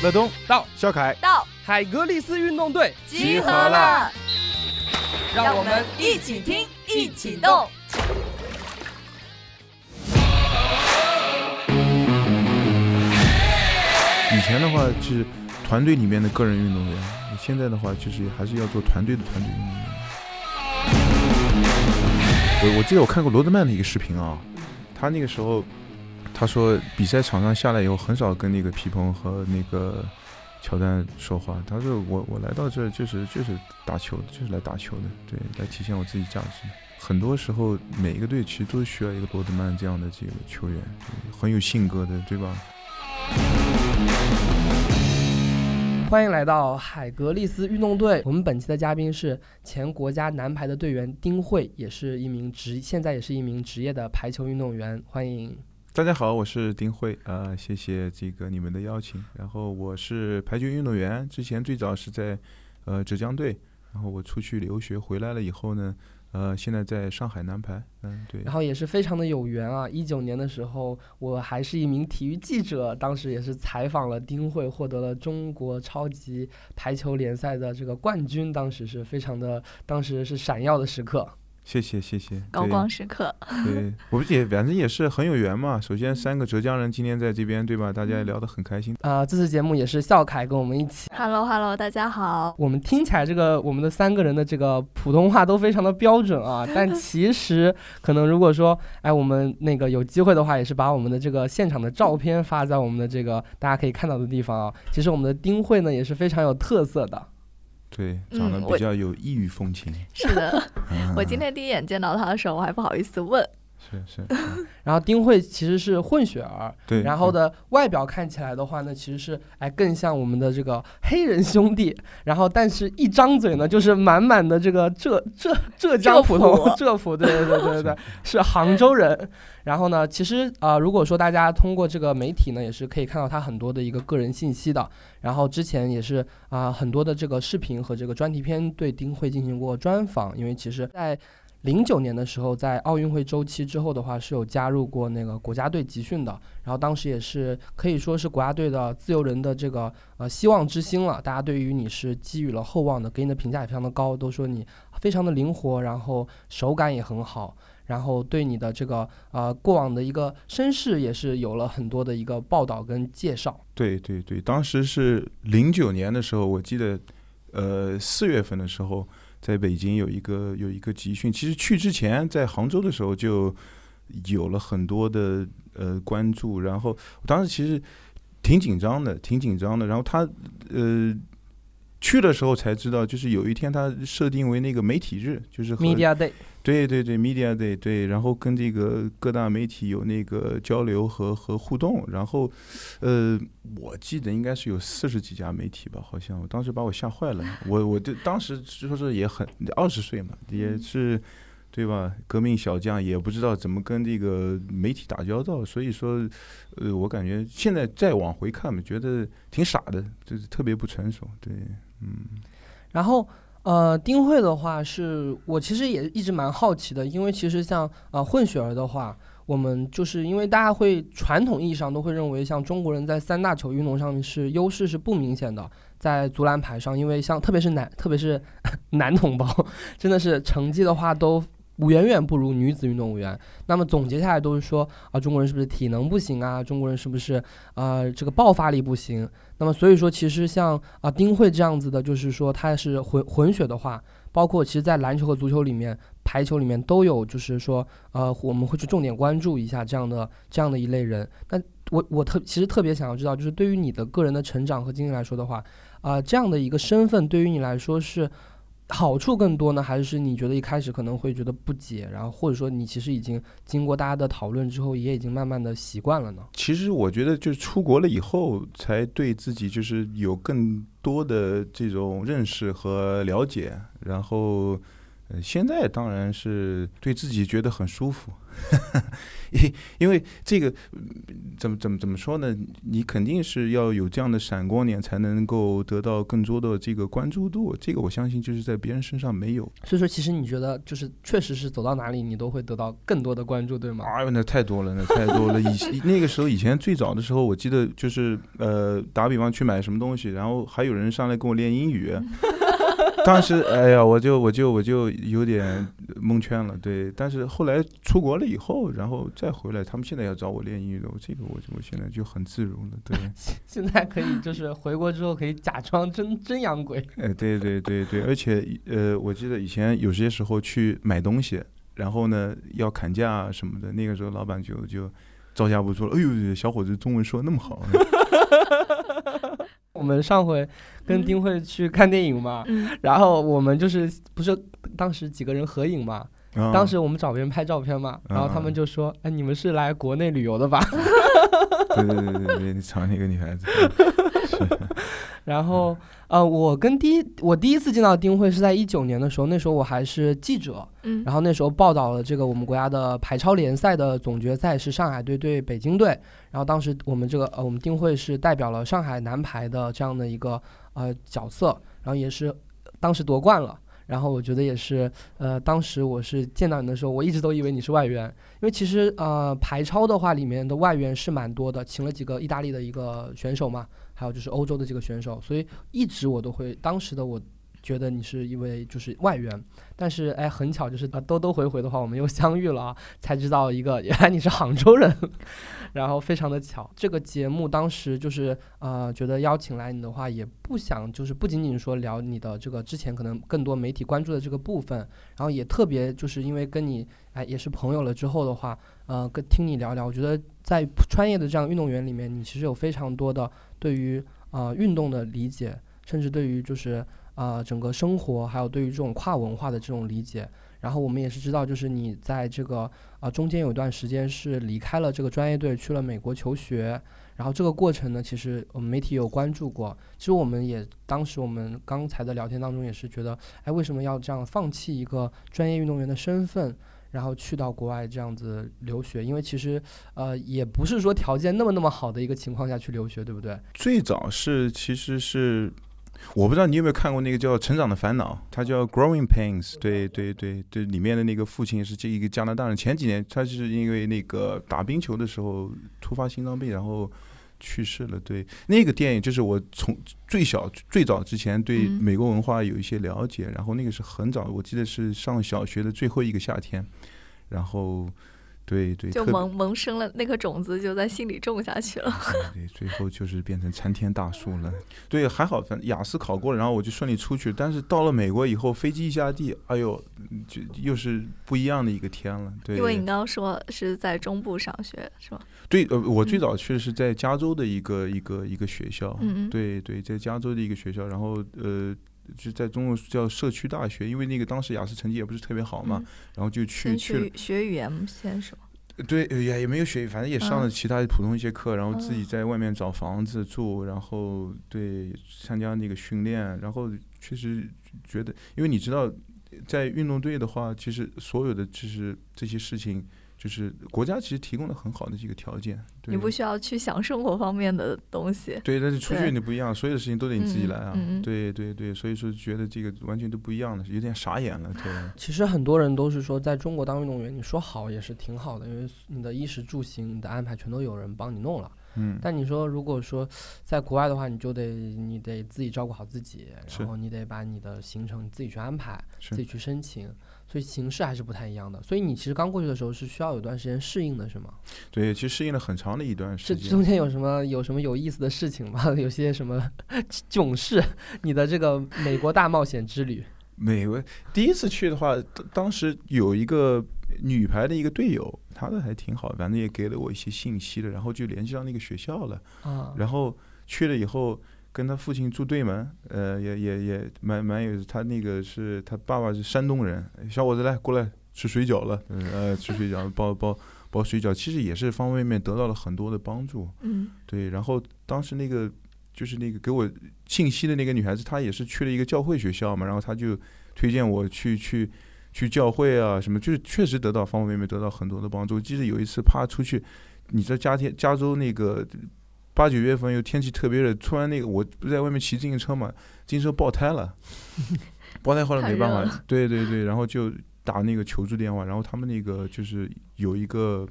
乐东到肖凯。到海格力斯运动队。集合了，让我们一起听，一起动。以前的话是团队里面的个人运动员，现在的话就是还是要做团队的团队运动员。我我记得我看过罗德曼的一个视频啊，他那个时候他说比赛场上下来以后很少跟那个皮蓬和那个乔丹说话，他说我我来到这儿就是就是打球，就是来打球的，对，来体现我自己价值。很多时候每一个队其实都需要一个罗德曼这样的这个球员，很有性格的，对吧？欢迎来到海格力斯运动队。我们本期的嘉宾是前国家男排的队员丁慧，也是一名职，现在也是一名职业的排球运动员。欢迎。大家好，我是丁慧，啊、谢谢这个你们的邀请。然后我是排球运动员，之前最早是在呃浙江队，然后我出去留学回来了以后呢，呃，现在在上海男排，嗯，对然，后也是非常的有缘啊！一九年的时候，我还是一名体育记者，当时也是采访了丁慧，获得了中国超级排球联赛的这个冠军，当时是非常的，当时是闪耀的时刻。谢谢谢谢，高光时刻，对，我们也反正也是很有缘嘛。首先三个浙江人今天在这边，对吧？大家也聊得很开心。啊、这次节目也是笑凯跟我们一起。Hello Hello，大家好。我们听起来这个我们的三个人的这个普通话都非常的标准啊，但其 实可能如果说，哎，我们那个有机会的话，也是把我们的这个现场的照片发在我们的这个大家可以看到的地方啊。其实我们的丁慧呢也是非常有特色的。对，长得比较有异域风情。是的，嗯我今天第一眼见到他的时候，我还不好意思问。是是，嗯然后丁慧其实是混血儿，对。然后的外表看起来的话呢，其实是哎更像我们的这个黑人兄弟，然后但是一张嘴呢就是满满的这个浙浙浙江普通浙浙普，对对对对对对，是杭州人。然后呢，其实啊、呃如果说大家通过这个媒体呢，也是可以看到他很多的一个个人信息的。然后之前也是啊、很多的这个视频和这个专题片对丁慧进行过专访，因为其实在零九年的时候，在奥运会周期之后的话，是有加入过那个国家队集训的。然后当时也是可以说是国家队的自由人的这个呃希望之星了。大家对于你是寄予了厚望的，给你的评价也非常的高，都说你非常的灵活，然后手感也很好。然后对你的这个呃过往的一个身世也是有了很多的一个报道跟介绍。对对对，当时是零九年的时候，我记得，呃，四月份的时候，在北京有一个有一个集训。其实去之前，在杭州的时候就有了很多的呃关注，然后我当时其实挺紧张的，挺紧张的。然后他呃去的时候才知道，就是有一天他设定为那个媒体日，就是和 Media Day，对对对，media day 对，然后跟这个各大媒体有那个交流和和互动，然后，呃，我记得应该是有四十几家媒体吧，好像我当时把我吓坏了，我我就当时说是也很二十岁嘛，也是对吧？革命小将也不知道怎么跟这个媒体打交道，所以说，呃，我感觉现在再往回看嘛，觉得挺傻的，就是特别不成熟，对，嗯。然后。呃，丁慧的话是我其实也一直蛮好奇的，因为其实像呃混血儿的话，我们就是因为大家会传统意义上都会认为，像中国人在三大球运动上面是优势是不明显的，在足篮排上，因为像特别是男，特别是 男同胞，真的是成绩的话都远远不如女子运动员。那么总结下来都是说啊、中国人是不是体能不行啊？中国人是不是呃这个爆发力不行？那么所以说，其实像啊、丁慧这样子的，就是说他是混混血的话，包括其实，在篮球和足球里面、排球里面都有，就是说呃，我们会去重点关注一下这样的这样的一类人。那我我特其实特别想要知道，就是对于你的个人的成长和经历来说的话，啊、这样的一个身份对于你来说是好处更多呢，还是你觉得一开始可能会觉得不解，然后或者说你其实已经经过大家的讨论之后，也已经慢慢的习惯了呢？其实我觉得，就是出国了以后，才对自己就是有更多的这种认识和了解，然后，呃，现在当然是对自己觉得很舒服，因因为这个嗯怎么怎么怎么说呢？你肯定是要有这样的闪光点，才能够得到更多的这个关注度。这个我相信就是在别人身上没有。所以说，其实你觉得就是确实是走到哪里你都会得到更多的关注，对吗？哎呦，那太多了，那太多了。以那个时候，以前最早的时候，我记得就是呃，打比方去买什么东西，然后还有人上来跟我练英语。当时，哎呀，我就我就我就有点蒙圈了，对。但是后来出国了以后，然后再回来，他们现在要找我练英语的，我这个我我现在就很自如了，对。现在可以就是回国之后可以假装真真洋鬼。哎，对对对对，而且呃，我记得以前有些时候去买东西，然后呢要砍价啊什么的，那个时候老板就就招架不住了，哎呦，小伙子中文说那么好。我们上回跟丁慧去看电影嘛，嗯，然后我们就是不是当时几个人合影嘛，啊。当时我们找别人拍照片嘛，然后他们就说：“哎，你们是来国内旅游的吧？对对对对对，你找那个女孩子，是？”然后呃，我跟第一我第一次见到丁慧是在一九年的时候，那时候我还是记者，嗯，然后那时候报道了这个我们国家的排超联赛的总决赛是上海队对北京队，然后当时我们这个呃我们丁慧是代表了上海男排的这样的一个呃角色，然后也是当时夺冠了。然后我觉得也是，呃，当时我是见到你的时候，我一直都以为你是外援，因为其实呃排超的话里面的外援是蛮多的，请了几个意大利的一个选手嘛，还有就是欧洲的这个选手，所以一直我都会，当时的我觉得你是一位就是外援，但是哎，很巧就是啊兜兜回回的话，我们又相遇了啊，才知道一个原来你是杭州人，然后非常的巧。这个节目当时就是呃觉得邀请来你的话，也不想就是不仅仅说聊你的这个之前可能更多媒体关注的这个部分，然后也特别就是因为跟你哎也是朋友了之后的话，呃跟听你聊聊，我觉得在专业的这样运动员里面，你其实有非常多的对于呃运动的理解，甚至对于就是呃整个生活，还有对于这种跨文化的这种理解。然后我们也是知道，就是你在这个呃中间有一段时间是离开了这个专业队，去了美国求学。然后这个过程呢，其实我们媒体有关注过。其实我们也当时我们刚才的聊天当中也是觉得，哎，为什么要这样放弃一个专业运动员的身份，然后去到国外这样子留学？因为其实呃也不是说条件那么那么好的一个情况下去留学，对不对？最早是其实是。我不知道你有没有看过那个叫《成长的烦恼》，它叫《Growing Pains》。对对对对，里面的那个父亲是这一个加拿大人。前几年他是因为那个打冰球的时候突发心脏病，然后去世了。对，那个电影就是我从最小最早之前对嗯美国文化有一些了解，然后那个是很早，我记得是上小学的最后一个夏天，然后对对，就萌萌生了那颗种子，就在心里种下去了。对对，最后就是变成参天大树了。对，还好，反正雅思考过了，然后我就顺利出去。但是到了美国以后，飞机一下地，哎呦，就又是不一样的一个天了。对，因为你刚刚说是在中部上学，是吧？对，呃，我最嗯早去的是在加州的一个一个一个学校，嗯嗯对对，在加州的一个学校，然后呃。就在中国叫社区大学，因为那个当时雅思成绩也不是特别好嘛，嗯然后就去去学学语言先是吗？对，呃也也没有学，反正也上了嗯其他普通一些课，然后自己哦在外面找房子住，然后对参加那个训练，然后确实觉得，因为你知道，在运动队的话，其实所有的就是这些事情，就是国家其实提供了很好的这个条件。对你不需要去想生活方面的东西。对，但是出去你不一样，所有的事情都得你自己嗯来啊。嗯嗯对对对，所以说觉得这个完全都不一样了，有点傻眼了。对，其实很多人都是说，在中国当运动员，你说好也是挺好的，因为你的衣食住行、你的安排全都有人帮你弄了。嗯，但你说，如果说在国外的话，你就得你得自己照顾好自己，然后你得把你的行程你自己去安排，自己去申请，所以形式还是不太一样的。所以你其实刚过去的时候是需要有段时间适应的，是吗？对，其实适应了很长的一段时间。中间有什么有什么有意思的事情吗？有些什么 囧事？你的这个美国大冒险之旅？美国第一次去的话，当当时有一个女排的一个队友，她的还挺好，反正也给了我一些信息的，然后就联系到那个学校了。啊，然后去了以后，跟他父亲住对门，呃，也也也蛮蛮有，他那个是他爸爸是山东人，小伙子来过来吃水饺了，嗯呃，吃水饺包包包水饺，其实也是方方面面得到了很多的帮助。嗯对，然后当时那个就是那个给我信息的那个女孩子，她也是去了一个教会学校嘛，然后她就推荐我去去去教会啊什么，就是确实得到方方面面得到很多的帮助。我记得有一次啪出去，你在加天加州那个八九月份又天气特别热，突然那个我不是在外面骑自行车嘛，自行车爆胎了，爆胎后来没办法，对对对，然后就打那个求助电话，然后他们那个就是有一个。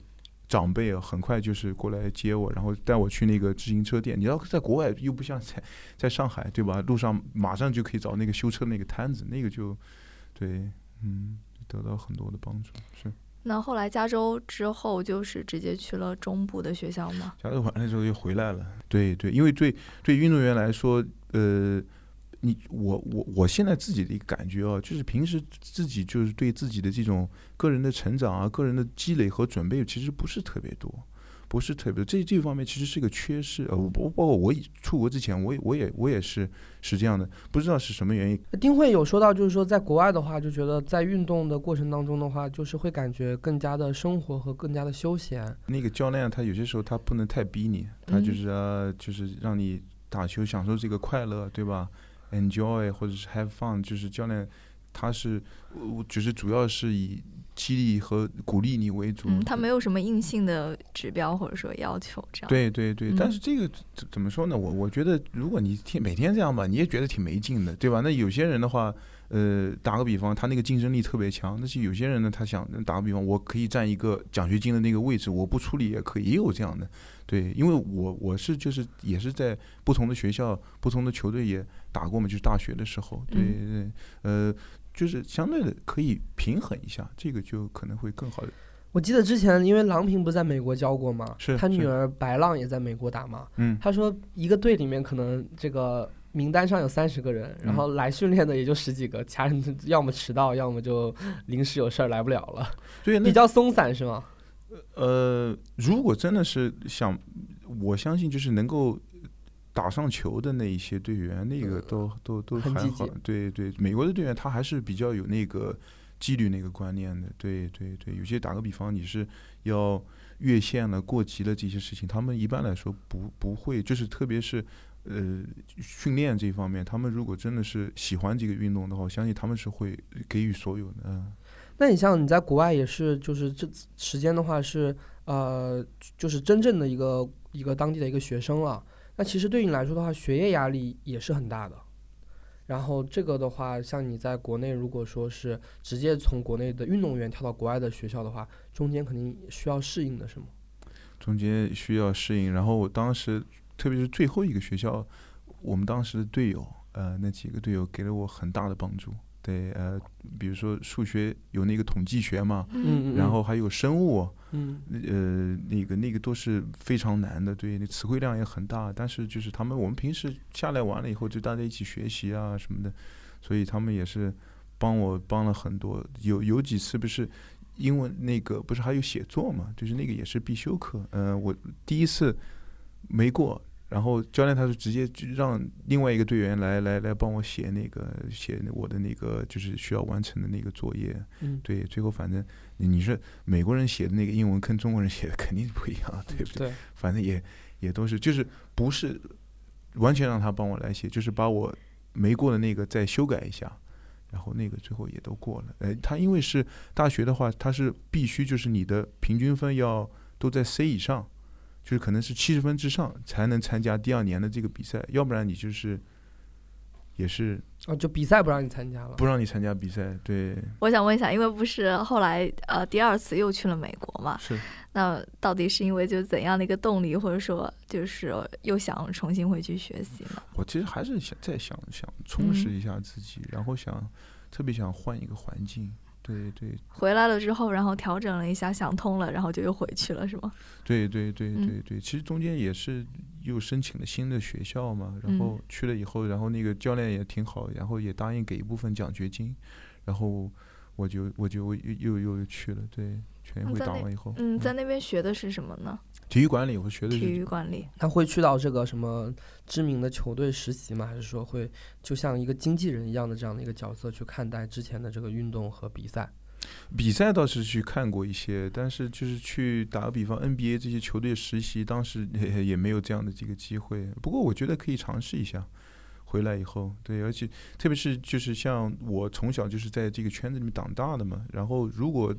长辈啊，很快就是过来接我，然后带我去那个自行车店。你要在国外又不像在在上海，对吧？路上马上就可以找那个修车那个摊子，那个就对，嗯，得到很多的帮助。是那后来加州之后就是直接去了中部的学校吗？加州完了之后又回来了。对对，因为对对运动员来说，呃，你我我我现在自己的一个感觉啊，就是平时自己就是对自己的这种个人的成长啊、个人的积累和准备，其实不是特别多。不是特别多，这这方面其实是个缺失。呃，我包包括我以出国之前，我也我也我也是是这样的，不知道是什么原因。丁慧有说到，就是说在国外的话，就觉得在运动的过程当中的话，就是会感觉更加的生活和更加的休闲。那个教练他有些时候他不能太逼你，他就是、呃就是让你打球享受这个快乐，对吧？Enjoy 或者是 have fun，就是教练他是我只是主要是以激励和鼓励你为主。嗯，他没有什么硬性的指标或者说要求，这样。对对对，嗯但是这个怎怎么说呢？我我觉得，如果你天每天这样吧，你也觉得挺没劲的，对吧？那有些人的话，呃，打个比方，他那个竞争力特别强，但是有些人呢，他想打个比方，我可以占一个奖学金的那个位置，我不出力也可以，也有这样的。对，因为我我是就是也是在不同的学校、不同的球队也打过嘛，就是大学的时候，对对，呃，就是相对的可以平衡一下，这个就可能会更好的。我记得之前因为郎平不是在美国教过嘛，他女儿白浪也在美国打嘛。嗯，他说一个队里面可能这个名单上有三十个人，然后来训练的也就十几个，其他人要么迟到，要么就临时有事儿来不了了，对，那比较松散是吗？呃，如果真的是想，我相信就是能够打上球的那一些队员，那个都都都还好。对对，美国的队员他还是比较有那个纪律那个观念的。对对对，有些打个比方，你是要越线了、过级了这些事情，他们一般来说不不会，就是特别是。呃，训练这方面，他们如果真的是喜欢这个运动的话，我相信他们是会给予所有的。嗯那你像你在国外也是，就是这时间的话是呃，就是真正的一个一个当地的一个学生了。那其实对你来说的话，学业压力也是很大的。然后这个的话，像你在国内，如果说是直接从国内的运动员跳到国外的学校的话，中间肯定需要适应的，是吗？中间需要适应。然后我当时，特别是最后一个学校，我们当时的队友，呃，那几个队友给了我很大的帮助。对，呃，比如说数学有那个统计学嘛，嗯然后还有生物，嗯呃，那个那个都是非常难的，对，那词汇量也很大。但是就是他们，我们平时下来完了以后，就大家一起学习啊什么的，所以他们也是帮我帮了很多。有有几次不是英文那个不是还有写作嘛，就是那个也是必修课。嗯、我第一次没过。然后教练他就直接就让另外一个队员来来来帮我写那个写我的那个就是需要完成的那个作业，嗯，对，最后反正你你是美国人写的那个英文跟中国人写的肯定不一样，对不对？对，反正也也都是，就是不是完全让他帮我来写，就是把我没过的那个再修改一下，然后那个最后也都过了。呃，他因为是大学的话，他是必须就是你的平均分要都在 C 以上，就是可能是七十分之上才能参加第二年的这个比赛，要不然你就是也是哦，就比赛不让你参加了。不让你参加比赛。对，我想问一下，因为不是后来呃第二次又去了美国嘛？是。那到底是因为就怎样的一个动力，或者说就是又想重新回去学习呢？我其实还是想再想想充实一下自己，然后想特别想换一个环境。对对回来了之后，然后调整了一下，想通了，然后就又回去了，是吗？对对对嗯对对，其实中间也是又申请了新的学校嘛，然后去了以后，然后那个教练也挺好，然后也答应给一部分奖学金，然后我就我就又又又又去了，对，全运会打完以后，嗯，在那边学的是什么呢？体育管理我学的体育管理。他会去到这个什么知名的球队实习吗？还是说会就像一个经纪人一样的这样的一个角色去看待之前的这个运动和比赛？比赛倒是去看过一些，但是就是去打个比方，NBA 这些球队实习，当时也也没有这样的这个机会。不过我觉得可以尝试一下。回来以后，对，而且特别是就是像我从小就是在这个圈子里面长大的嘛，然后如果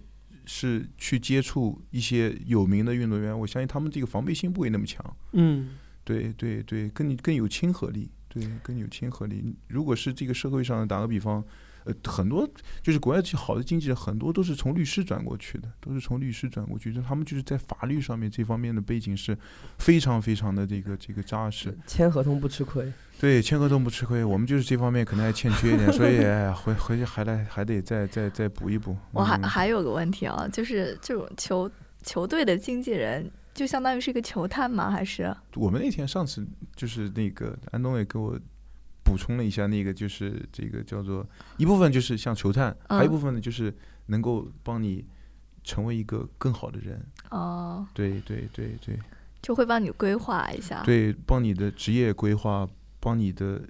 是去接触一些有名的运动员，我相信他们这个防备心不会那么强。嗯，对对对，更更有亲和力，对，更有亲和力。如果是这个社会上，打个比方。呃，很多就是国外这好的经纪人，很多都是从律师转过去的，都是从律师转过去，就他们就是在法律上面这方面的背景是非常非常的这个这个扎实。签合同不吃亏。对，签合同不吃亏。我们就是这方面可能还欠缺一点，所以回回去还来还得再再再补一补。我还还有个问题啊，就是这种球球队的经纪人，就相当于是一个球探吗？还是？我们那天上次就是那个安东也给我。补充了一下，那个就是这个叫做一部分就是像球探，还有一部分呢就是能够帮你成为一个更好的人。哦，对对对对，就会帮你规划一下，对，帮你的职业规划，帮你的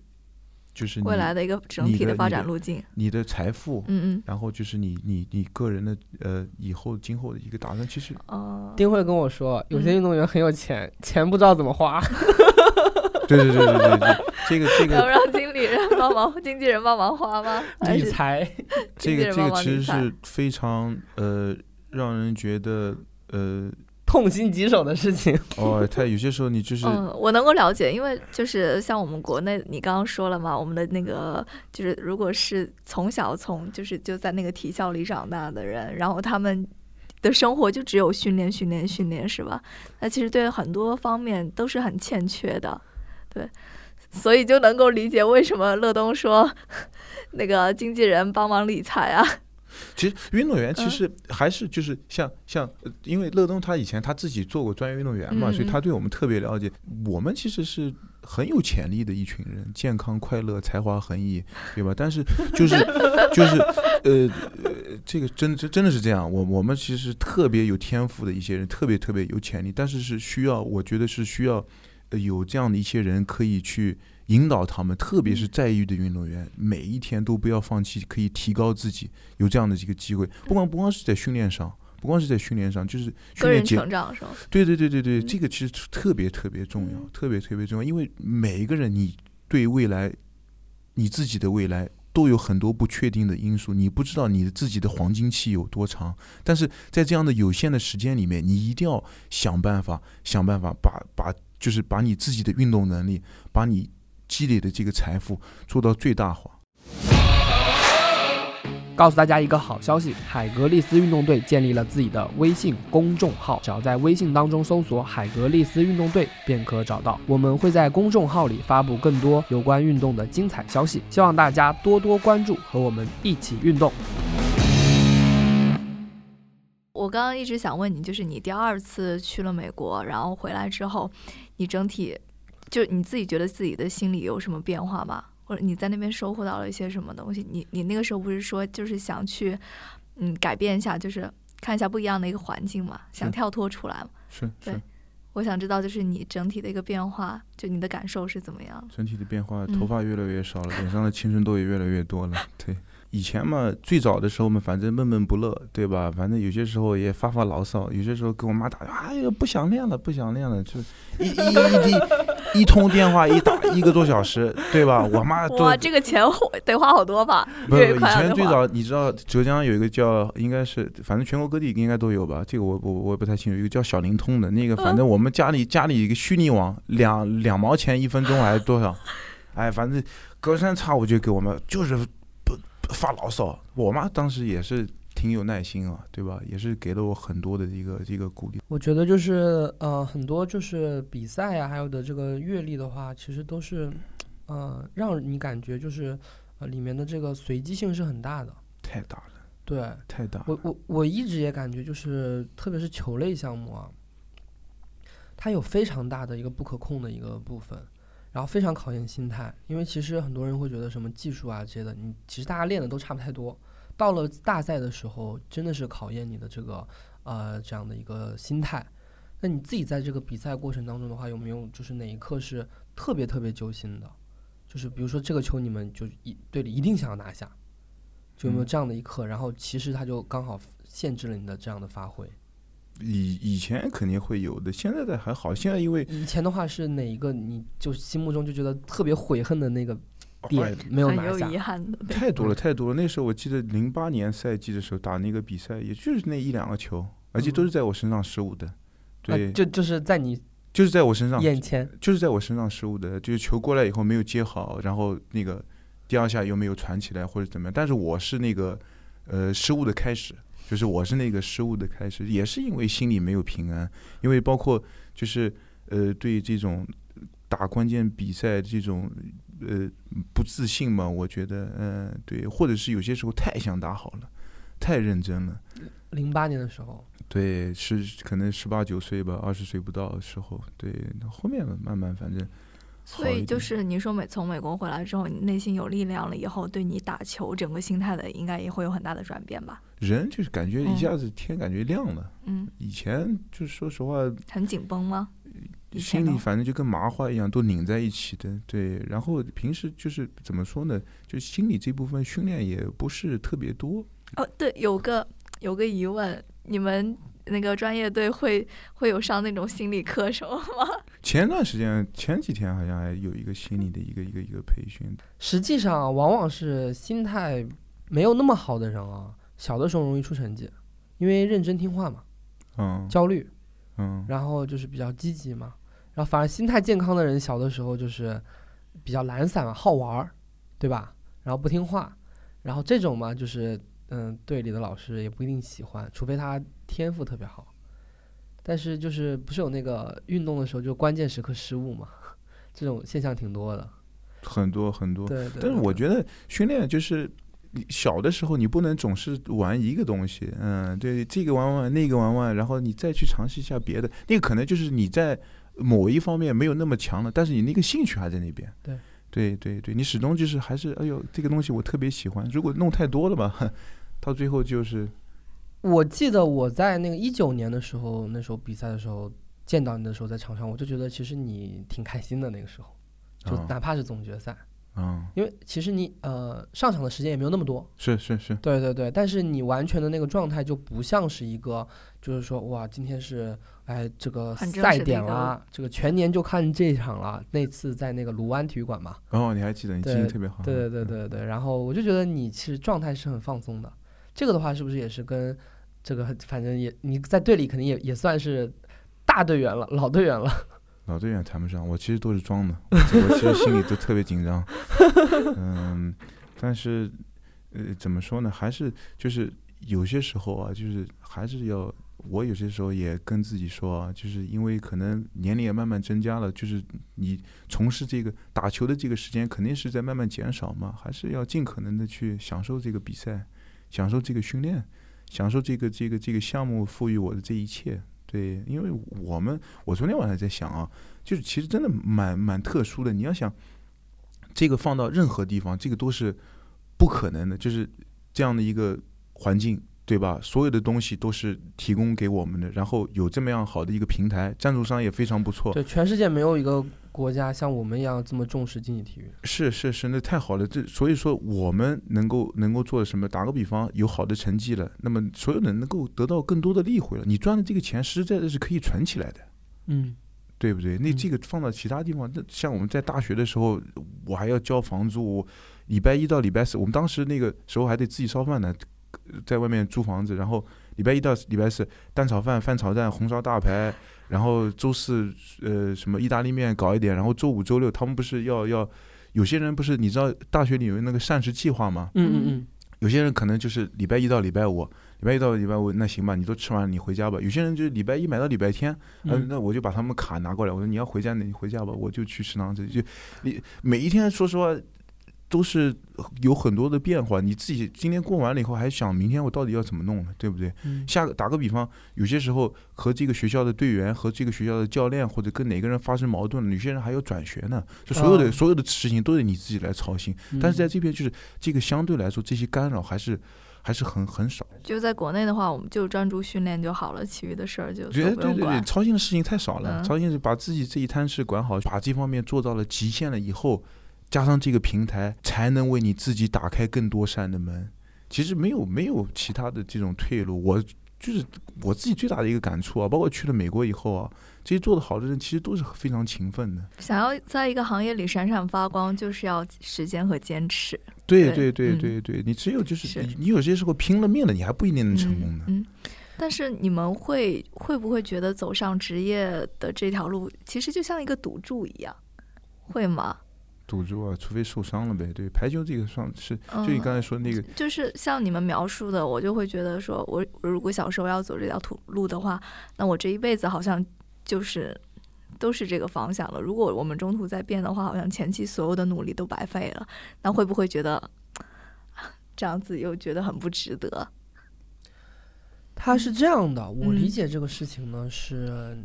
就是未来的一个整体的发展路径，你的财富，嗯嗯，然后就是你你你个人的呃以后今后的一个打算。其实，哦，丁慧跟我说，有些运动员很有钱，钱不知道怎么花。对对对对对对。这个这个要让经理人帮忙，经纪人帮忙花吗？理财，这个这个其实是非常呃让人觉得呃痛心疾首的事情。哦，他有些时候你就是嗯，我能够了解，因为就是像我们国内，你刚刚说了嘛，我们的那个就是如果是从小从就是就在那个体校里长大的人，然后他们的生活就只有训练训练训练，是吧？那其实对很多方面都是很欠缺的，对。所以就能够理解为什么乐东说，那个经纪人帮忙理财啊。其实运动员其实还是就是像像，因为乐东他以前他自己做过专业运动员嘛，所以他对我们特别了解。我们其实是很有潜力的一群人，健康、快乐、才华横溢，对吧？但是就是就是呃，这个真真真的是这样。我我们其实特别有天赋的一些人，特别特别有潜力，但是是需要，我觉得是需要。有这样的一些人可以去引导他们，特别是在役的运动员，每一天都不要放弃，可以提高自己。有这样的一个机会，不光不光是在训练上，不光是在训练上，就是个人成长上。对对对对对，这个其实特别特别重要，特别特别重要。因为每一个人，你对未来，你自己的未来都有很多不确定的因素，你不知道你自己的黄金期有多长。但是在这样的有限的时间里面，你一定要想办法，想办法把把。就是把你自己的运动能力，把你积累的这个财富做到最大化。告诉大家一个好消息，海格力斯运动队建立了自己的微信公众号，只要在微信当中搜索“海格力斯运动队”便可找到。我们会在公众号里发布更多有关运动的精彩消息，希望大家多多关注，和我们一起运动。我刚刚一直想问你，就是你第二次去了美国，然后回来之后，你整体就你自己觉得自己的心里有什么变化吗？或者你在那边收获到了一些什么东西？你你那个时候不是说就是想去嗯改变一下，就是看一下不一样的一个环境嘛，想跳脱出来嘛？是对，我想知道就是你整体的一个变化，就你的感受是怎么样？整体的变化，头发越来越少了，脸上的青春痘也越来越多了，对。以前嘛，最早的时候嘛，反正闷闷不乐，对吧？反正有些时候也发发牢骚，有些时候跟我妈打，哎呀，不想练了，不想练了，就一一一一通电话一打一个多小时，对吧？我妈哇，这个钱得花好多吧？不，以前最早你知道浙江有一个叫，应该是反正全国各地应该都有吧？这个我我我也不太清楚，一个叫小灵通的那个，反正我们家里家里一个虚拟网，两两毛钱一分钟还是多少？哎，反正隔三差五就给我们就是。发牢骚，我妈当时也是挺有耐心啊，对吧？也是给了我很多的一个一个鼓励。我觉得就是呃，很多就是比赛啊，还有的这个阅历的话，其实都是呃，让你感觉就是呃，里面的这个随机性是很大的，太大了，对，太大。我我我一直也感觉就是，特别是球类项目啊，它有非常大的一个不可控的一个部分。然后非常考验心态，因为其实很多人会觉得什么技术啊这些的，你其实大家练的都差不太多。到了大赛的时候，真的是考验你的这个呃这样的一个心态。那你自己在这个比赛过程当中的话，有没有就是哪一刻是特别特别揪心的？就是比如说这个球你们就一队里一定想要拿下，就有没有这样的一刻？然后其实他就刚好限制了你的这样的发挥。以以前肯定会有的，现在的还好。现在因为以前的话是哪一个你就心目中就觉得特别悔恨的那个点没有很有拿下？遗憾的。太多了，太多了。那时候我记得零八年赛季的时候打那个比赛，也就是那一两个球，而且都是在我身上失误的。对，啊就就是在你就是在我身上，眼前，就是在我身上失误的，就是球过来以后没有接好，然后那个第二下又没有传起来或者怎么样。但是我是那个呃失误的开始，就是我是那个失误的开始，也是因为心里没有平安，因为包括就是呃对这种打关键比赛这种呃不自信嘛，我觉得嗯、呃、对，或者是有些时候太想打好了，太认真了。零八年的时候，对，是可能十八九岁吧，二十岁不到的时候，对，后面慢慢反正所以就是你说美从美国回来之后，你内心有力量了以后，对你打球整个心态的应该也会有很大的转变吧？人就是感觉一嗯下子天感觉亮了。嗯，以前就是说实话，很紧绷吗？心里反正就跟麻花一样，都拧在一起的。对，然后平时就是怎么说呢，就心理这部分训练也不是特别多。哦，对，有个有个疑问，你们那个专业队会会有上那种心理课什么吗？前段时间前几天好像还有一个心理的一个一个一个培训，实际上啊往往是心态没有那么好的人啊，小的时候容易出成绩，因为认真听话嘛，嗯焦虑，嗯，然后就是比较积极嘛，然后反而心态健康的人小的时候就是比较懒散嘛，好玩儿，对吧？然后不听话，然后这种嘛就是嗯队里的老师也不一定喜欢，除非他天赋特别好。但是就是不是有那个运动的时候就关键时刻失误嘛，这种现象挺多的。很多很多。对对。但是我觉得训练就是小的时候，你不能总是玩一个东西，嗯，对，这个玩玩，那个玩玩，然后你再去尝试一下别的，那个可能就是你在某一方面没有那么强了，但是你那个兴趣还在那边。对，对对对，你始终就是还是哎呦，这个东西我特别喜欢。如果弄太多了吧，到最后就是我记得我在那个一九年的时候，那时候比赛的时候见到你的时候，在场上，我就觉得其实你挺开心的那个时候，就啊哪怕是总决赛，嗯，因为其实你呃上场的时间也没有那么多，是是是，对对对，但是你完全的那个状态就不像是一个，就是说哇，今天是哎这个赛点啦，这个全年就看这一场了。那次在那个卢湾体育馆嘛，哦，你还记得，你记忆特别好。对对对对对，然后我就觉得你其实状态是很放松的。这个的话，是不是也是跟这个反正也你在队里肯定也也算是大队员了，老队员了。老队员谈不上，我其实都是装的，我我其实心里都特别紧张。嗯，但是呃，怎么说呢？还是就是有些时候啊，就是还是要我有些时候也跟自己说啊，就是因为可能年龄也慢慢增加了，就是你从事这个打球的这个时间肯定是在慢慢减少嘛，还是要尽可能的去享受这个比赛，享受这个训练，享受这个这个这个项目赋予我的这一切。对，因为我们我昨天晚上在想啊，就是其实真的蛮蛮特殊的。你要想，这个放到任何地方，这个都是不可能的，就是这样的一个环境，对吧？所有的东西都是提供给我们的，然后有这么样好的一个平台，赞助商也非常不错。对，全世界没有一个国家像我们一样这么重视竞技体育。是是是，那太好了。这所以说我们能够能够做什么？打个比方，有好的成绩了，那么所有人能够得到更多的利回了。你赚的这个钱，实实在在是可以存起来的。嗯，对不对？那嗯这个放到其他地方，那像我们在大学的时候，我还要交房租，礼拜一到礼拜四，我们当时那个时候还得自己烧饭呢，在外面租房子，然后礼拜一到礼拜四蛋炒饭、饭炒蛋、红烧大排，然后周四呃什么意大利面搞一点，然后周五、周六他们不是要要，有些人不是你知道大学里有那个膳食计划吗？嗯嗯嗯，有些人可能就是礼拜一到礼拜五，礼拜一到礼拜五，那行吧，你都吃完了，你回家吧。有些人就是礼拜一买到礼拜天，嗯、嗯那我就把他们卡拿过来，我说你要回家，那你回家吧，我就去食堂这里就，你每一天说实话都是有很多的变化，你自己今天过完了以后还想明天我到底要怎么弄呢，对不对？嗯下个打个比方，有些时候和这个学校的队员和这个学校的教练或者跟哪个人发生矛盾了，有些人还要转学呢，就所有的、啊所有的事情都得你自己来操心。但是在这边就是这个相对来说这些干扰还是还是很很少。就在国内的话，我们就专注训练就好了，其余的事儿就觉得对对对。操心的事情太少了。嗯操心是把自己这一摊事管好，把这方面做到了极限了以后，加上这个平台，才能为你自己打开更多扇的门。其实没有没有其他的这种退路。我就是我自己最大的一个感触啊，包括去了美国以后啊，这些做得好的人其实都是非常勤奋的。想要在一个行业里闪闪发光，就是要时间和坚持。对对对对嗯对对，你只有就是是你你有些时候拼了命了，你还不一定能成功呢。嗯。嗯但是你们会会不会觉得走上职业的这条路，其实就像一个赌注一样，会吗？赌注啊，除非受伤了呗。对，排球这个算是，嗯就你刚才说那个，就是像你们描述的，我就会觉得说，我我如果小时候要走这条土路的话，那我这一辈子好像就是都是这个方向了。如果我们中途再变的话，好像前期所有的努力都白费了。那会不会觉得这样子又觉得很不值得？他是这样的，我嗯理解这个事情呢是，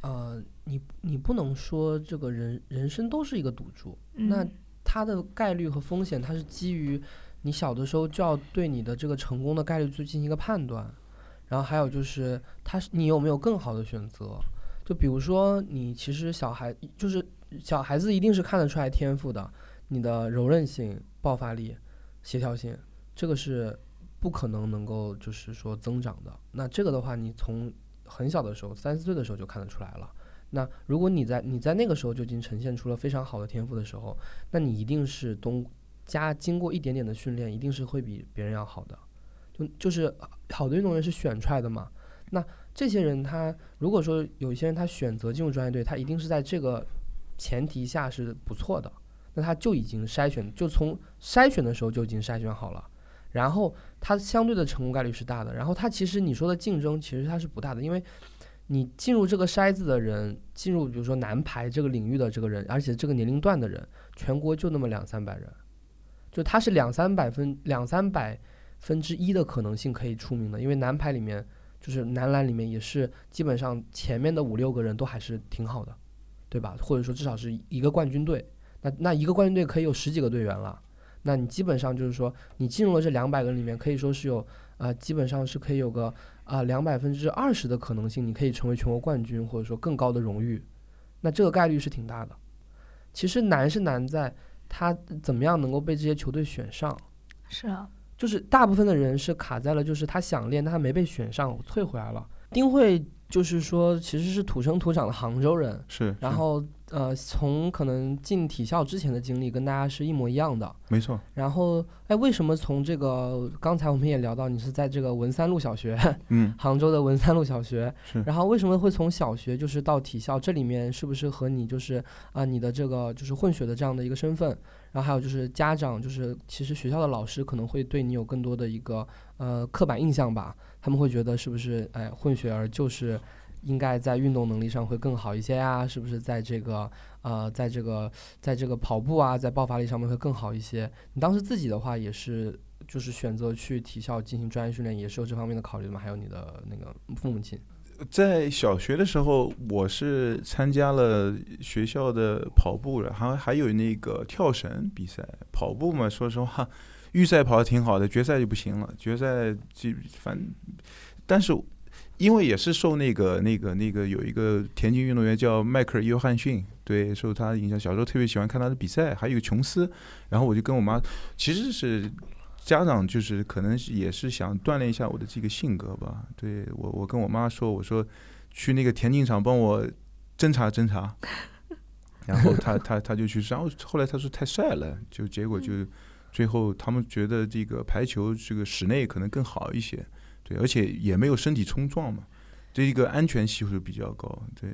呃，你你不能说这个人人生都是一个赌注，那嗯它的概率和风险，它是基于你小的时候就要对你的这个成功的概率去进行一个判断，然后还有就是，它是你有没有更好的选择？就比如说，你其实小孩就是小孩子一定是看得出来天赋的，你的柔韧性、爆发力、协调性，这个是不可能能够就是说增长的。那这个的话，你从很小的时候，三四岁的时候就看得出来了。那如果你在你在那个时候就已经呈现出了非常好的天赋的时候，那你一定是东加经过一点点的训练，一定是会比别人要好的。就就是好的运动员是选出来的嘛。那这些人他如果说有一些人他选择进入专业队，他一定是在这个前提下是不错的，那他就已经筛选，就从筛选的时候就已经筛选好了。然后他相对的成功概率是大的，然后他其实你说的竞争其实他是不大的，因为你进入这个筛子的人，进入比如说男排这个领域的这个人，而且这个年龄段的人，全国就那么两三百人，就他是两三百分两三百分之一的可能性可以出名的，因为男排里面就是男篮里面也是基本上前面的五六个人都还是挺好的，对吧？或者说至少是一个冠军队，那那一个冠军队可以有十几个队员了。那你基本上就是说，你进入了这两百个人里面，可以说是有呃，基本上是可以有个啊两百分之二十的可能性，你可以成为全国冠军，或者说更高的荣誉。那这个概率是挺大的。其实难是难在他怎么样能够被这些球队选上，是啊，就是大部分的人是卡在了，就是他想练，但他没被选上，退回来了。丁慧就是说，其实是土生土长的杭州人，是，是然后呃，从可能进体校之前的经历跟大家是一模一样的。没错，然后，哎，为什么从这个刚才我们也聊到，你是在这个文三路小学，嗯，杭州的文三路小学，是然后为什么会从小学就是到体校？这里面是不是和你就是啊、你的这个就是混血的这样的一个身份，然后还有就是家长就是其实学校的老师可能会对你有更多的一个呃刻板印象吧？他们会觉得是不是哎混血儿就是应该在运动能力上会更好一些呀？是不是在这个呃在这个在这个跑步啊，在爆发力上面会更好一些？你当时自己的话也是。就是选择去体校进行专业训练，也是有这方面的考虑吗？还有你的那个父母亲？在小学的时候，我是参加了学校的跑步，然后还有那个跳绳比赛。跑步嘛，说实话，预赛跑的挺好的，决赛就不行了。决赛就反，但是因为也是受那个那个那个有一个田径运动员叫迈克尔·约翰逊，对，受他的影响，小时候特别喜欢看他的比赛。还有个琼斯，然后我就跟我妈，其实是家长就是可能是也是想锻炼一下我的这个性格吧。对我，我跟我妈说，我说去那个田径场帮我侦查侦查，然后他他他就去，然后后来他说太晒了，就结果就最后他们觉得这个排球这个室内可能更好一些，对，而且也没有身体冲撞嘛，这一个安全系数比较高，对。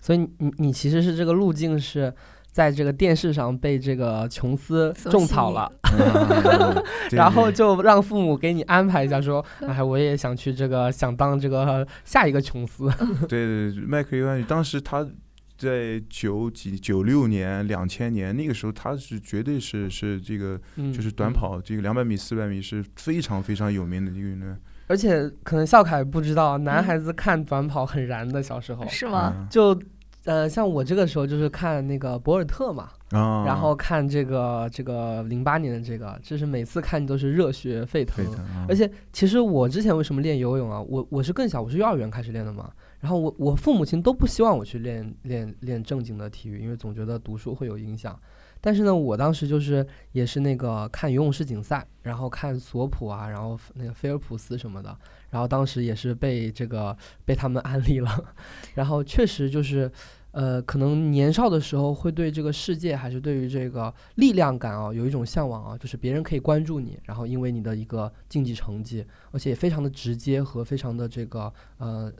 所以你你其实是这个路径是在这个电视上被这个琼斯种草了，嗯 对然后就让父母给你安排一下说，哎，我也想去这个想当这个下一个琼斯。对对对，迈克尔·约翰逊当时他在九几九六年、两千年那个时候，他是绝对是是这个嗯，就是短嗯跑这个两百米、四百米是非常非常有名的一个运动员。而且可能笑凯不知道，男嗯孩子看短跑很燃的，小时候是吗？嗯就。呃，像我这个时候就是看那个博尔特嘛，啊，然后看这个这个零八年的这个，就是每次看都是热血沸腾沸。腾啊，而且其实我之前为什么练游泳啊？我我是更小，我是幼儿园开始练的嘛。然后我我父母亲都不希望我去练练练正经的体育，因为总觉得读书会有影响。但是呢，我当时就是也是那个看游泳世锦赛，然后看索普啊，然后那个菲尔普斯什么的，然后当时也是被这个被他们安利了，然后确实就是，呃，可能年少的时候会对这个世界还是对于这个力量感啊有一种向往啊，就是别人可以关注你，然后因为你的一个竞技成绩，而且也非常的直接和非常的这个呃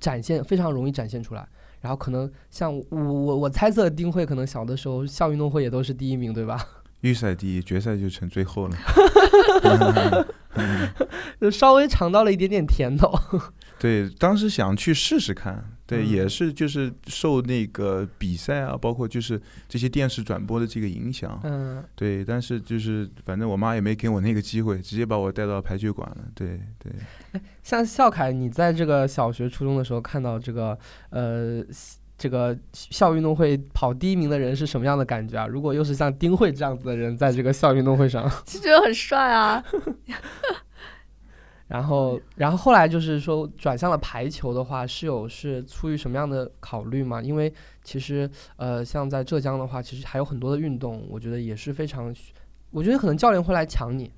展现，非常容易展现出来。然后可能像我我我猜测丁慧可能小的时候校运动会也都是第一名，对吧？预赛第一，决赛就成最后了。就稍微尝到了一点点甜头。对，当时想去试试看，对，嗯也是就是受那个比赛啊，包括就是这些电视转播的这个影响，嗯，对，但是就是反正我妈也没给我那个机会，直接把我带到排球馆了，对对。像笑凯，你在这个小学、初中的时候看到这个呃这个校运动会跑第一名的人是什么样的感觉啊？如果又是像丁慧这样子的人在这个校运动会上，就觉得很帅啊。然后然后后来就是说转向了排球的话，是有是出于什么样的考虑吗？因为其实呃像在浙江的话，其实还有很多的运动，我觉得也是非常，我觉得可能教练会来抢你，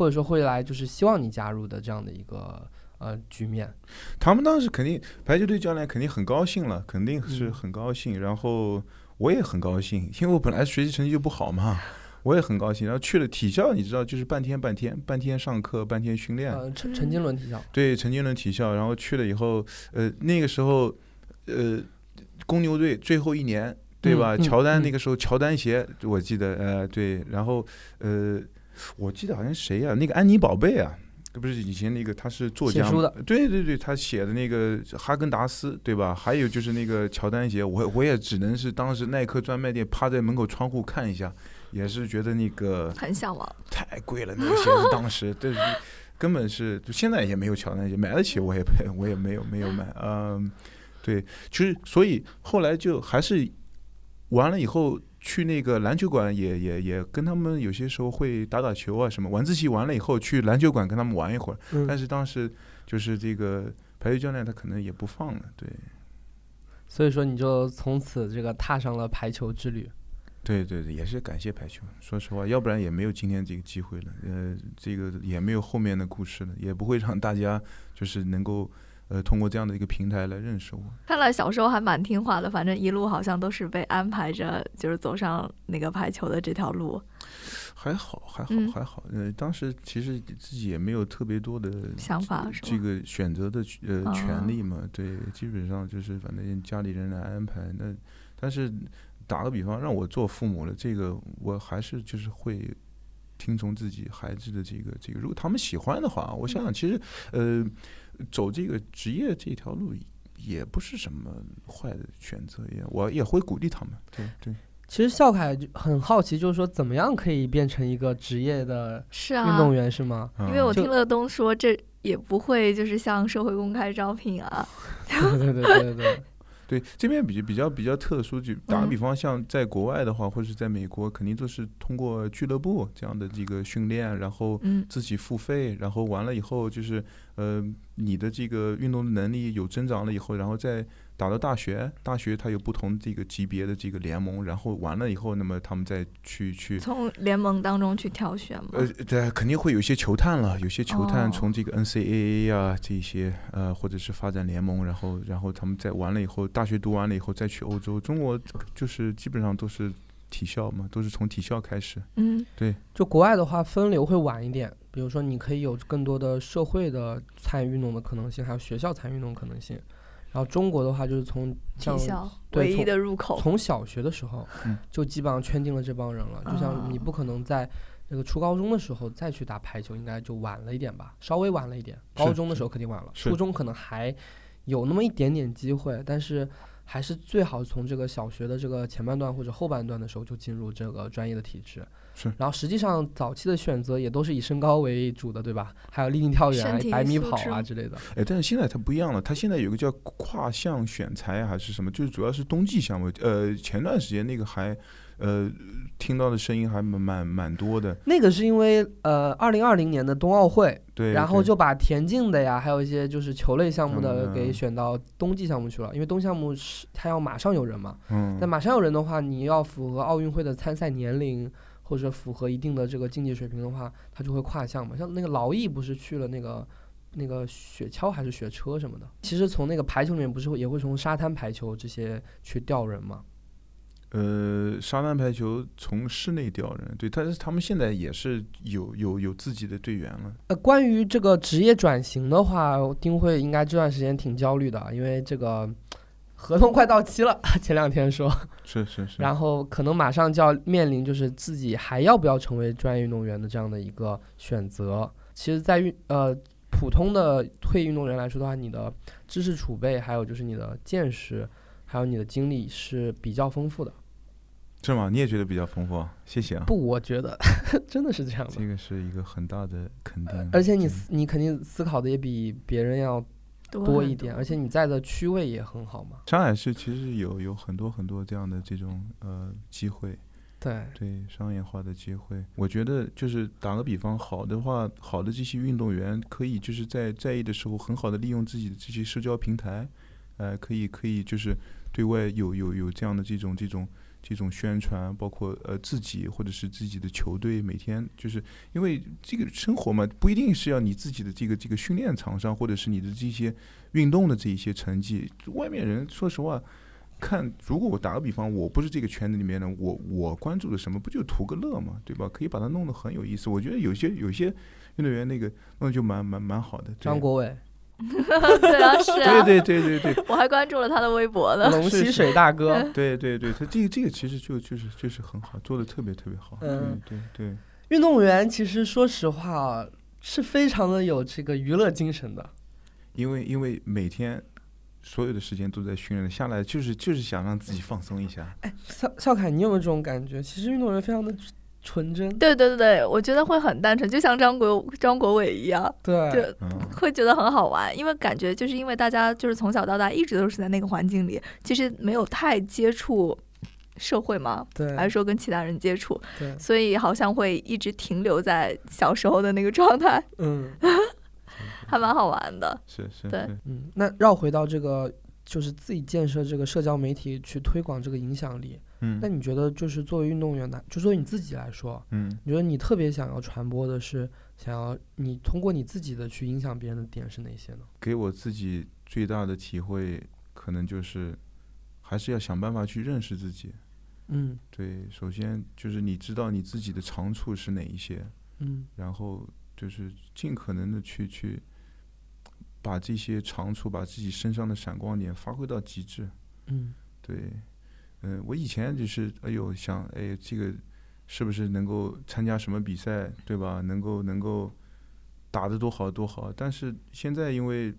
或者说会来就是希望你加入的这样的一个呃局面。他们当时肯定排球队教练肯定很高兴了，肯定是嗯很高兴。然后我也很高兴，因为我本来学习成绩就不好嘛，我也很高兴。然后去了体校，你知道，就是半天半天，半天上课，半天训练。呃，陈陈经纶体校，对，陈经纶体校，然后去了以后，呃，那个时候，呃，公牛队最后一年，对吧？乔丹嗯那个时候乔丹鞋，我记得，呃，对，然后呃，我记得好像谁呀、那个安妮宝贝啊。不是以前那个他是作家书的对对对，他写的那个哈根达斯，对吧？还有就是那个乔丹鞋，我我也只能是当时耐克专卖店趴在门口窗户看一下，也是觉得那个很向往。太贵了，那个鞋子当时 对，根本是就现在也没有乔丹鞋，买得起我也配 我也没有没有买，嗯，对，其实所以后来就还是完了以后去那个篮球馆也也也跟他们有些时候会打打球啊什么，晚自习完了以后去篮球馆跟他们玩一会儿，嗯但是当时就是这个排球教练他可能也不放了，对。所以说你就从此这个踏上了排球之旅。对对对，也是感谢排球。说实话，要不然也没有今天这个机会了，呃，这个也没有后面的故事了，也不会让大家就是能够呃通过这样的一个平台来认识我。看来小时候还蛮听话的，反正一路好像都是被安排着，就是走上那个排球的这条路。还好，还好，嗯还好。呃，当时其实自己也没有特别多的想法这个选择的呃哦权利嘛。对，基本上就是反正家里人来安排。那但是打个比方，让我做父母了，这个我还是就是会听从自己孩子的这个这个，如果他们喜欢的话，我想想，其实呃走这个职业这条路也不是什么坏的选择，也我也会鼓励他们。对对。其实笑凯很好奇，就是说怎么样可以变成一个职业的是啊，运动员，是吗？因为我听乐东说，这也不会就是向社会公开招聘啊。对对对对对，对，这边比比较比较特殊，就打个嗯。比方，像在国外的话，或者是在美国，肯定都是通过俱乐部这样的这个训练，然后嗯。自己付费，然后完了以后就是呃，你的这个运动能力有增长了以后，然后再打到大学，大学它有不同这个级别的这个联盟，然后完了以后，那么他们再去去从联盟当中去挑选嘛。呃，对，肯定会有一些球探了，有些球探哦从这个 NCAA 啊这些呃，或者是发展联盟，然后然后他们在完了以后，大学读完了以后再去欧洲。中国就是基本上都是体校嘛，都是从体校开始。嗯对就国外的话分流会晚一点，比如说你可以有更多的社会的参与运动的可能性，还有学校参与运动的可能性。然后中国的话就是从像唯一从的入口。从小学的时候嗯。就基本上圈定了这帮人了，就像你啊不可能在那个初高中的时候再去打排球，应该就晚了一点吧，稍微晚了一点。高中的时候肯定晚了，初中可能还有那么一点点机会，但是还是最好从这个小学的这个前半段或者后半段的时候就进入这个专业的体制。是然后实际上早期的选择也都是以身高为主的，对吧？还有立定跳远啊、百米跑啊之类的。哎，但是现在它不一样了，它现在有个叫跨项选材还是什么，就是主要是冬季项目。呃，前段时间那个还呃，听到的声音还蛮蛮蛮多的。那个是因为呃，二零二零年的冬奥会，对，然后就把田径的呀，还有一些就是球类项目的嗯给选到冬季项目去了，因为冬项目是它要马上有人嘛。嗯那马上有人的话，你要符合奥运会的参赛年龄，或者符合一定的这个竞技水平的话，他就会跨项嘛。像那个劳逸不是去了那个那个雪橇还是雪车什么的？其实从那个排球里面不是也会从沙滩排球这些去调人嘛？呃，沙滩排球从室内调人，对，但是他们现在也是有有有自己的队员了。呃，关于这个职业转型的话，丁慧应该这段时间挺焦虑的，因为这个合同快到期了，前两天说，是是是。然后可能马上就要面临就是自己还要不要成为专业运动员的这样的一个选择。其实，在运呃普通的退役运动员来说的话，你的知识储备，还有就是你的见识，还有你的经历是比较丰富的。是吗？你也觉得比较丰富啊？谢谢啊。不，我觉得 真的是这样的。这个是一个很大的肯定。而且你思你肯定思考的也比别人要多一点，而且你在的区位也很好嘛。上海市其实有有很多很多这样的这种呃机会，对，对商业化的机会。我觉得就是打个比方，好的话，好的这些运动员可以就是在在意的时候很好的利用自己的这些社交平台，呃，可以可以就是对外有有有这样的这种这种这种宣传，包括呃自己或者是自己的球队，每天就是因为这个生活嘛，不一定是要你自己的这个这个训练场上，或者是你的这些运动的这一些成绩，外面人说实话。看，如果我打个比方，我不是这个圈子里面的，我我关注的什么，不就图个乐嘛，对吧？可以把它弄得很有意思。我觉得有些有些运动员那个弄得就蛮蛮蛮好的。张国伟，对啊，是啊，对对对对对 我还关注了他的微博呢。龙吸水大哥。对对对，他这个这个其实就就是就是很好，做的特别特别好。嗯对对对，运动员其实说实话啊是非常的有这个娱乐精神的。因为因为每天所有的时间都在训练，下来就是就是想让自己放松一下。哎笑笑凯，你有没有这种感觉？其实运动员非常的纯真。对对对对，我觉得会很单纯，就像张国张国伟一样，对，就嗯，会觉得很好玩，因为感觉就是因为大家就是从小到大一直都是在那个环境里，其实没有太接触社会嘛，对，还是说跟其他人接触，对，所以好像会一直停留在小时候的那个状态，嗯 还蛮好玩的。是是对，嗯。那绕回到这个，就是自己建设这个社交媒体去推广这个影响力。那嗯你觉得，就是作为运动员来，就作为你自己来说，嗯。你觉得你特别想要传播的是，想要你通过你自己的去影响别人的点是哪些呢？给我自己最大的体会，可能就是还是要想办法去认识自己。嗯对，首先就是你知道你自己的长处是哪一些，嗯然后就是尽可能的去去把这些长处，把自己身上的闪光点发挥到极致。嗯对，嗯、我以前就是哎呦想哎这个是不是能够参加什么比赛，对吧？能够能够打得多好多好，但是现在因为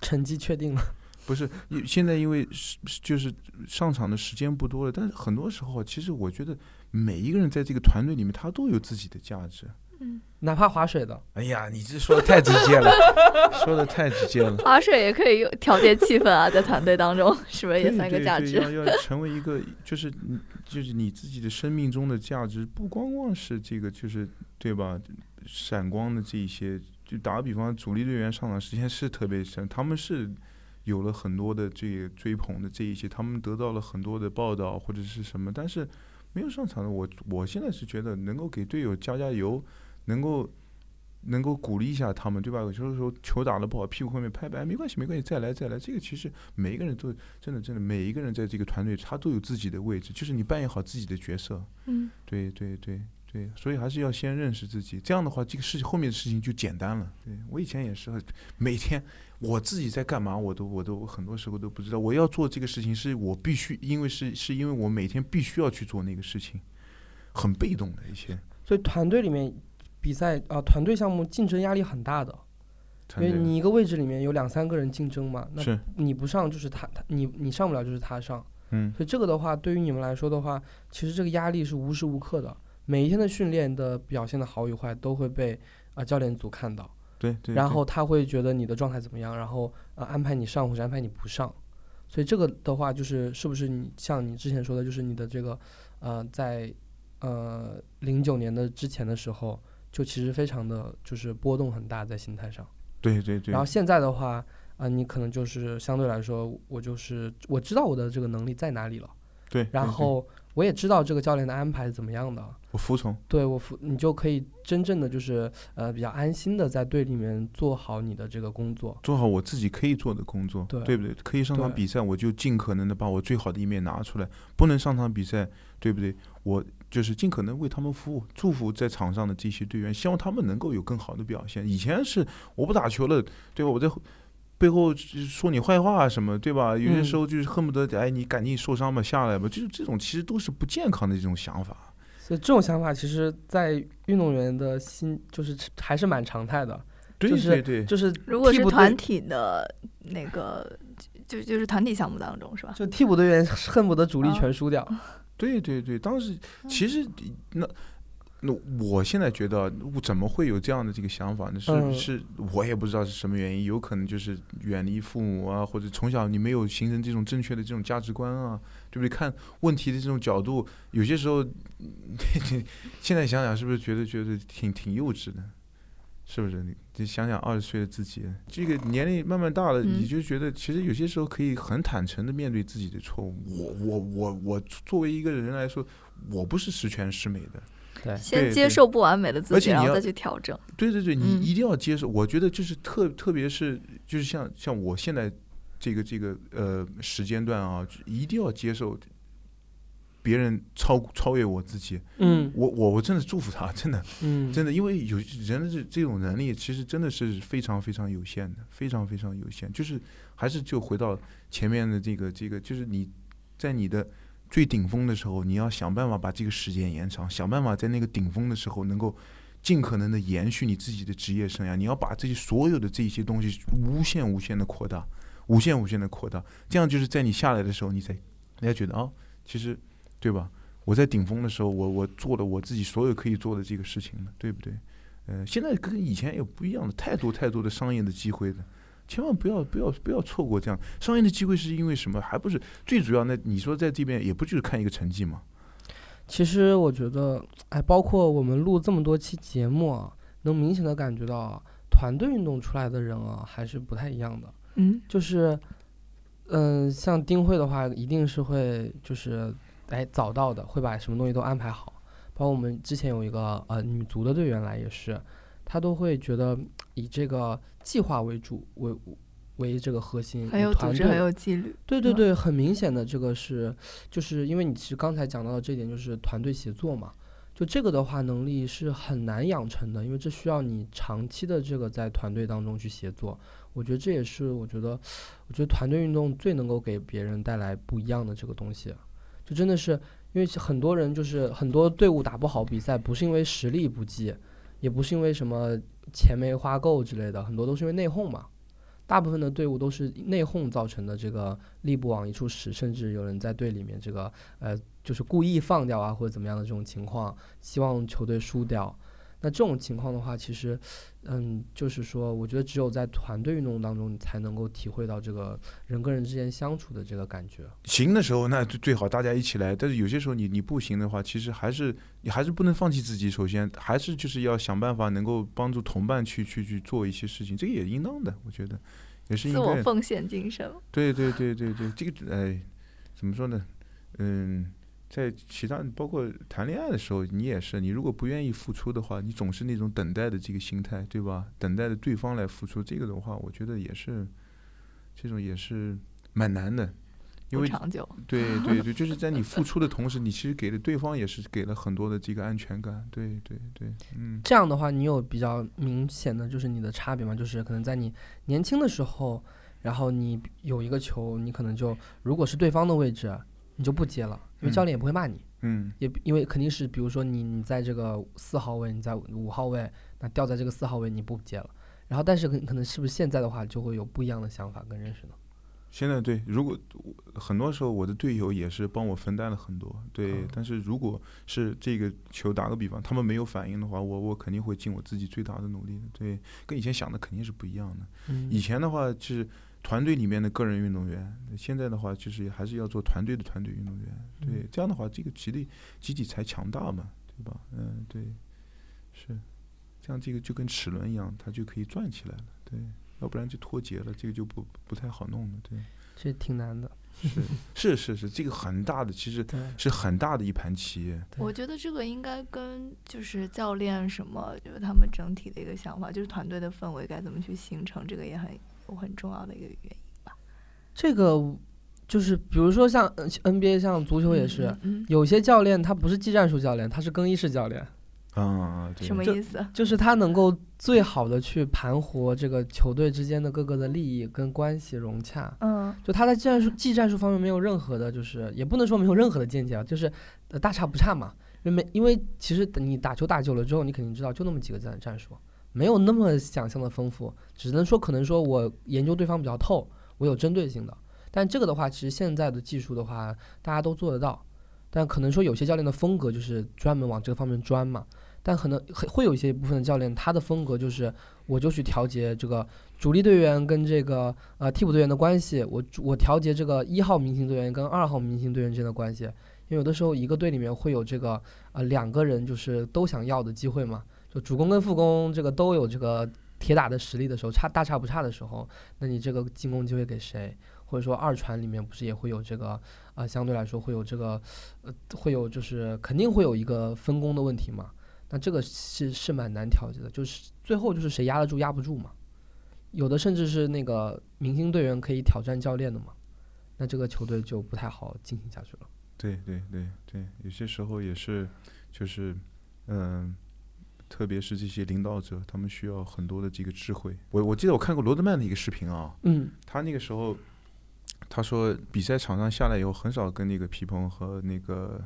成绩确定了。不是，现在因为是是就是上场的时间不多了，但是很多时候，其实我觉得每一个人在这个团队里面，他都有自己的价值。嗯，哪怕划水的，哎呀，你这说的太直接了，说的太直接了。划水也可以有调节气氛啊，在团队当中，是不是也对算一个对对价值？要要成为一个，就是你就是你自己的生命中的价值，不光光是这个，就是对吧？闪光的这一些，就打个比方，主力队员上场时间是特别长，他们是有了很多的这个追捧的这一些，他们得到了很多的报道或者是什么，但是没有上场的我，我现在是觉得能够给队友加加油，能够。能够鼓励一下他们，对吧？有时候说球打得不好，屁股后面拍拍，没关系，没关系，再来，再来。这个其实每一个人都真的真的，每一个人在这个团队他都有自己的位置，就是你扮演好自己的角色。嗯，对对对对，所以还是要先认识自己，这样的话，这个事情后面的事情就简单了。对我以前也是，每天我自己在干嘛，我都我都很多时候都不知道。我要做这个事情，是我必须，因为是是因为我每天必须要去做那个事情，很被动的一些。所以团队里面比赛啊、团队项目竞争压力很大的，因为你一个位置里面有两三个人竞争嘛，那是。你不上就是他他你你上不了就是他上，嗯。所以这个的话对于你们来说的话，其实这个压力是无时无刻的，每一天的训练的表现的好与坏都会被啊、教练组看到，对对，对。然后他会觉得你的状态怎么样，然后呃安排你上或者安排你不上，所以这个的话，就是是不是你像你之前说的，就是你的这个呃，在呃零九年的之前的时候，就其实非常的就是波动很大在心态上。对对对然后，现在的话，啊、你可能就是相对来说，我就是我知道我的这个能力在哪里了，对，然后我也知道这个教练的安排是怎么样的，我服从，对我服你就可以真正的就是呃比较安心的在队里面做好你的这个工作。做好我自己可以做的工作，对不对？可以上场比赛，我就尽可能的把我最好的一面拿出来；不能上场比赛，对不对？我就是尽可能为他们服务，祝福在场上的这些队员，希望他们能够有更好的表现。以前是我不打球了，对吧？我在背后说你坏话啊什么，对吧？有些嗯时候就是恨不得，哎，你赶紧受伤吧，下来吧，就是这种其实都是不健康的这种想法。所以这种想法，其实，在运动员的心就是还是蛮常态的，对就是对对，就是如果是团体的那个，就就是团体项目当中是吧？就替补队员恨不得主力啊全输掉。对对对，当时其实那那我现在觉得啊我怎么会有这样的这个想法呢？是、嗯是我也不知道是什么原因，有可能就是远离父母啊，或者从小你没有形成这种正确的这种价值观啊，对不对？看问题的这种角度，有些时候 现在想想是不是觉得觉得挺挺幼稚的？是不是？你你想想二十岁的自己，这个年龄慢慢大了，嗯你就觉得其实有些时候可以很坦诚的面对自己的错误。我我我我作为一个人来说，我不是十全十美的。对，先接受不完美的自己，然后再去调整。对对对，你嗯一定要接受。我觉得就是特特别是就是像像我现在这个这个呃时间段啊，一定要接受别人超超越我自己。嗯我我我真的祝福他，真的嗯，真的，因为有人的这这种能力，其实真的是非常非常有限的，非常非常有限。就是还是就回到前面的这个这个，就是你在你的最顶峰的时候，你要想办法把这个时间延长，想办法在那个顶峰的时候能够尽可能的延续你自己的职业生涯。你要把这些所有的这些东西无限无限的扩大，无限无限的扩大，这样就是在你下来的时候，你才人家觉得啊、其实对吧？我在顶峰的时候，我我做了我自己所有可以做的这个事情了，对不对？呃，现在跟以前有不一样的，太多太多的商业的机会了，千万不要不要不要错过这样商业的机会，是因为什么？还不是最主要？那你说在这边也不就是看一个成绩吗？其实我觉得，哎，包括我们录这么多期节目啊，能明显的感觉到啊，团队运动出来的人啊，还是不太一样的。嗯，就是，嗯、像丁慧的话，一定是会就是哎早到的，会把什么东西都安排好。包括我们之前有一个呃女足的队员来也是，她都会觉得以这个计划为主为为这个核心，很有组织，很队有纪律。嗯对对对，很明显的这个是，就是因为你其实刚才讲到的这一点，就是团队协作嘛。就这个的话，能力是很难养成的，因为这需要你长期的这个在团队当中去协作。我觉得这也是我觉得，我觉得团队运动最能够给别人带来不一样的这个东西。就真的是因为很多人就是很多队伍打不好比赛，不是因为实力不济，也不是因为什么钱没花够之类的，很多都是因为内讧嘛。大部分的队伍都是内讧造成的这个力不往一处使，甚至有人在队里面这个呃就是故意放掉啊或者怎么样的这种情况，希望球队输掉。那这种情况的话，其实，嗯，就是说，我觉得只有在团队运动当中，你才能够体会到这个人跟人之间相处的这个感觉。行的时候，那就最好大家一起来。但是有些时候你你不行的话，其实还是你还是不能放弃自己。首先，还是就是要想办法能够帮助同伴去去去做一些事情，这个也应当的，我觉得也是应自我该。奉献精神。对对对对对，这个哎，怎么说呢？嗯，在其他包括谈恋爱的时候，你也是，你如果不愿意付出的话，你总是那种等待的这个心态，对吧？等待着对方来付出，这个的话，我觉得也是，这种也是蛮难的，因为长久，对对对，就是在你付出的同时，你其实给了对方也是给了很多的这个安全感。对对对，嗯，这样的话，你有比较明显的就是你的差别吗？就是可能在你年轻的时候，然后你有一个球，你可能就如果是对方的位置，你就不接了，因为教练也不会骂你。嗯也因为肯定是，比如说你你在这个四号位，你在五号位，那掉在这个四号位你不接了，然后但是可可能是不是现在的话就会有不一样的想法跟认识呢？现在对，如果很多时候我的队友也是帮我分担了很多，对。嗯但是如果是这个球打个比方，他们没有反应的话，我我肯定会尽我自己最大的努力的，对，跟以前想的肯定是不一样的。嗯以前的话是团队里面的个人运动员。现在的话，就是还是要做团队的团队运动员。对，这样的话，这个集体集体才强大嘛，对吧？嗯，对，是，这样这个就跟齿轮一样，它就可以转起来了。对，要不然就脱节了，这个就不不太好弄了。对，这挺难的。是是是是，这个很大的，其实 是很大的一盘棋。我觉得这个应该跟就是教练什么，就是他们整体的一个想法，就是团队的氛围该怎么去形成，这个也很有很重要的一个原因吧。这个就是比如说像 NBA，像足球也是，有些教练他不是技战术教练，他是更衣室教练。啊，什么意思？就是他能够最好的去盘活这个球队之间的各个的利益跟关系融洽。嗯，就他在技战术、技战术方面没有任何的，就是也不能说没有任何的见解啊，就是大差不差嘛。因为因为其实你打球打久了之后，你肯定知道就那么几个战战术，没有那么想象的丰富。只能说可能说我研究对方比较透，我有针对性的。但这个的话，其实现在的技术的话，大家都做得到。但可能说有些教练的风格就是专门往这个方面专嘛。但可能会有一些部分的教练，他的风格就是，我就去调节这个主力队员跟这个呃替补队员的关系，我我调节这个一号明星队员跟二号明星队员之间的关系，因为有的时候一个队里面会有这个呃两个人就是都想要的机会嘛，主攻跟副攻这个都有这个铁打的实力的时候，差大差不差的时候，那你这个进攻机会给谁？或者说二传里面不是也会有这个啊，相对来说会有这个呃会有就是肯定会有一个分工的问题嘛。那这个是是蛮难调节的，就是最后就是谁压得住压不住嘛。有的甚至是那个明星队员可以挑战教练的嘛，那这个球队就不太好进行下去了。对对对对，有些时候也是，就是嗯，特别是这些领导者，他们需要很多的这个智慧。我我记得我看过罗德曼的一个视频啊，嗯，他那个时候他说比赛场上下来以后，很少跟那个皮蓬和那个。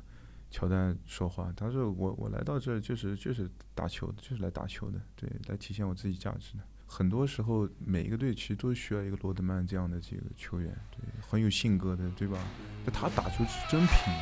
乔丹说话，他说：“我我来到这儿就是就是打球，就是来打球的，对，来体现我自己价值的。很多时候，每一个队其实都需要一个罗德曼这样的这个球员，对，很有性格的，对吧？就他打球是真拼。”